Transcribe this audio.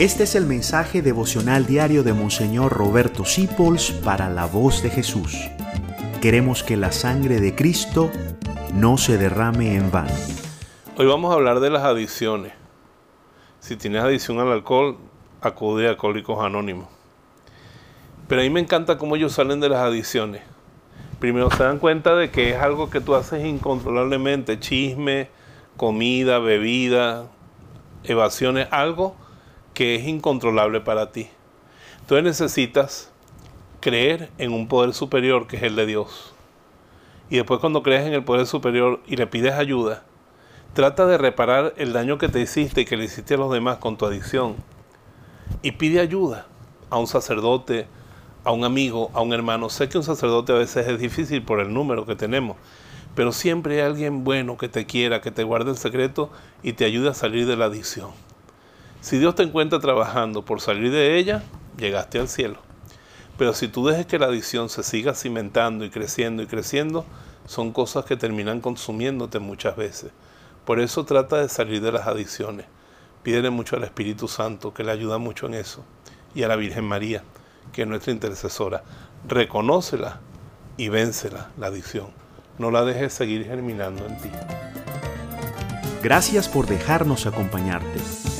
Este es el mensaje devocional diario de Monseñor Roberto Sipols para la voz de Jesús. Queremos que la sangre de Cristo no se derrame en vano. Hoy vamos a hablar de las adicciones. Si tienes adicción al alcohol, acude a Alcohólicos Anónimos. Pero a mí me encanta cómo ellos salen de las adicciones. Primero se dan cuenta de que es algo que tú haces incontrolablemente, chisme, comida, bebida, evasiones, algo que es incontrolable para ti. Entonces necesitas creer en un poder superior que es el de Dios. Y después cuando crees en el poder superior y le pides ayuda, trata de reparar el daño que te hiciste y que le hiciste a los demás con tu adicción. Y pide ayuda a un sacerdote, a un amigo, a un hermano. Sé que un sacerdote a veces es difícil por el número que tenemos, pero siempre hay alguien bueno que te quiera, que te guarde el secreto y te ayude a salir de la adicción. Si Dios te encuentra trabajando por salir de ella, llegaste al cielo. Pero si tú dejes que la adicción se siga cimentando y creciendo y creciendo, son cosas que terminan consumiéndote muchas veces. Por eso trata de salir de las adicciones. Pídele mucho al Espíritu Santo, que le ayuda mucho en eso. Y a la Virgen María, que es nuestra intercesora. Reconócela y véncela, la adicción. No la dejes seguir germinando en ti. Gracias por dejarnos acompañarte.